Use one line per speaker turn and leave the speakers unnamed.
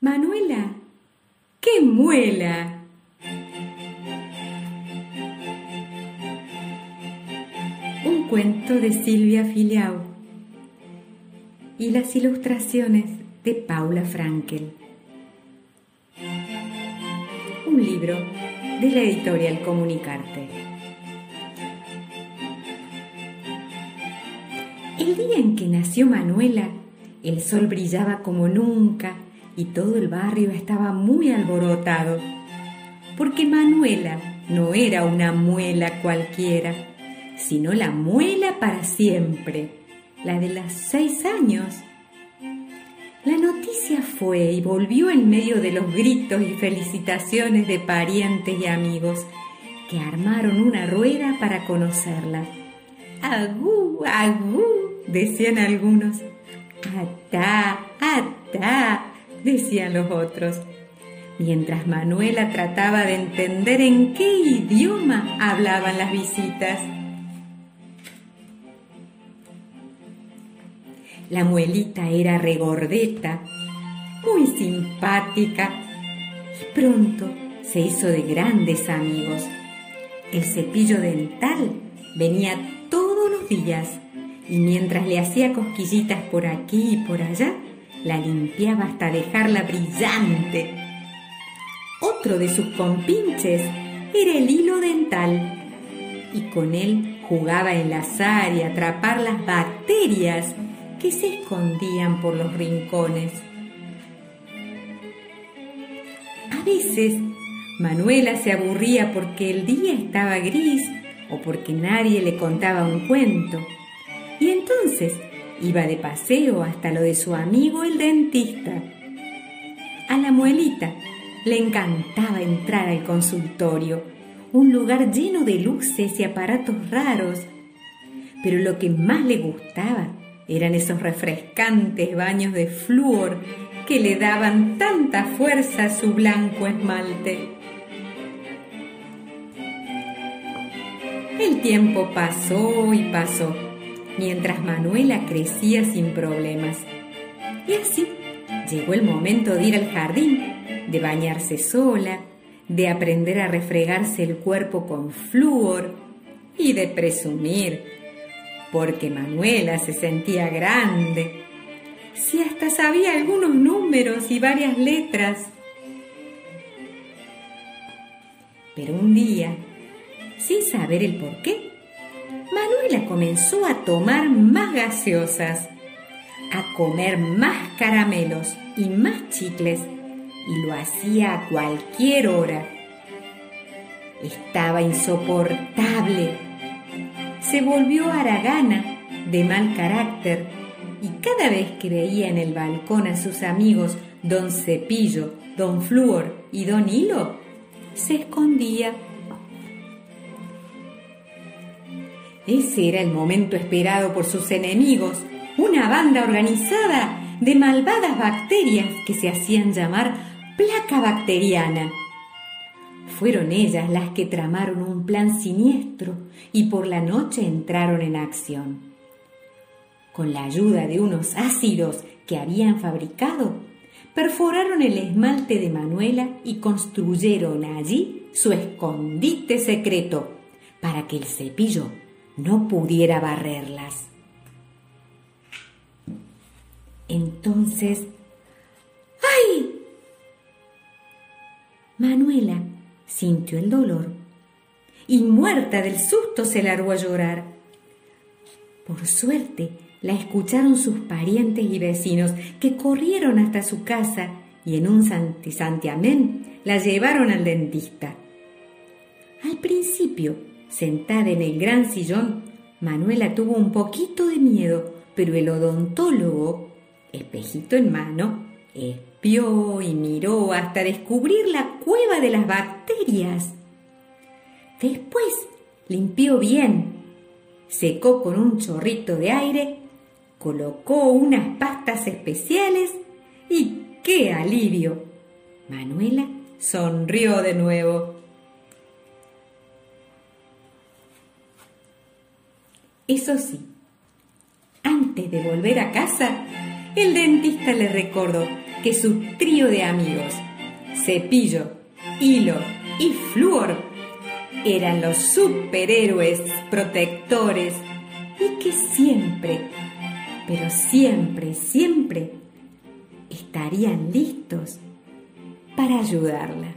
Manuela, qué muela. Un cuento de Silvia Filiau y las ilustraciones de Paula Frankel. Un libro de la editorial Comunicarte. El día en que nació Manuela, el sol brillaba como nunca y todo el barrio estaba muy alborotado, porque Manuela no era una muela cualquiera, sino la muela para siempre, la de los seis años. La noticia fue y volvió en medio de los gritos y felicitaciones de parientes y amigos que armaron una rueda para conocerla. ¡Agú, agú! decían algunos. ¡Atá, atá! Decían los otros, mientras Manuela trataba de entender en qué idioma hablaban las visitas. La muelita era regordeta, muy simpática y pronto se hizo de grandes amigos. El cepillo dental venía todos los días y mientras le hacía cosquillitas por aquí y por allá, la limpiaba hasta dejarla brillante. Otro de sus compinches era el hilo dental y con él jugaba a enlazar y atrapar las bacterias que se escondían por los rincones. A veces Manuela se aburría porque el día estaba gris o porque nadie le contaba un cuento. Y entonces iba de paseo hasta lo de su amigo el dentista. A la muelita le encantaba entrar al consultorio, un lugar lleno de luces y aparatos raros. Pero lo que más le gustaba eran esos refrescantes baños de flúor que le daban tanta fuerza a su blanco esmalte. El tiempo pasó y pasó, mientras Manuela crecía sin problemas. Y así llegó el momento de ir al jardín, de bañarse sola, de aprender a refregarse el cuerpo con flúor y de presumir porque Manuela se sentía grande. Si hasta sabía algunos números y varias letras. Pero un día, sin saber el por qué, Manuela comenzó a tomar más gaseosas, a comer más caramelos y más chicles, y lo hacía a cualquier hora. Estaba insoportable se volvió haragana, de mal carácter, y cada vez que veía en el balcón a sus amigos don Cepillo, don Flúor y don Hilo, se escondía. Ese era el momento esperado por sus enemigos, una banda organizada de malvadas bacterias que se hacían llamar placa bacteriana. Fueron ellas las que tramaron un plan siniestro y por la noche entraron en acción. Con la ayuda de unos ácidos que habían fabricado, perforaron el esmalte de Manuela y construyeron allí su escondite secreto para que el cepillo no pudiera barrerlas. Entonces, ¡ay! Manuela sintió el dolor y muerta del susto se largó a llorar. Por suerte la escucharon sus parientes y vecinos que corrieron hasta su casa y en un santiamén la llevaron al dentista. Al principio, sentada en el gran sillón, Manuela tuvo un poquito de miedo, pero el odontólogo, espejito en mano, espió y miró hasta descubrir la cueva de las bacterias. Después limpió bien, secó con un chorrito de aire, colocó unas pastas especiales y ¡qué alivio! Manuela sonrió de nuevo. Eso sí, antes de volver a casa, el dentista le recordó que su trío de amigos, Cepillo, Hilo y Flúor, eran los superhéroes protectores y que siempre, pero siempre, siempre estarían listos para ayudarla.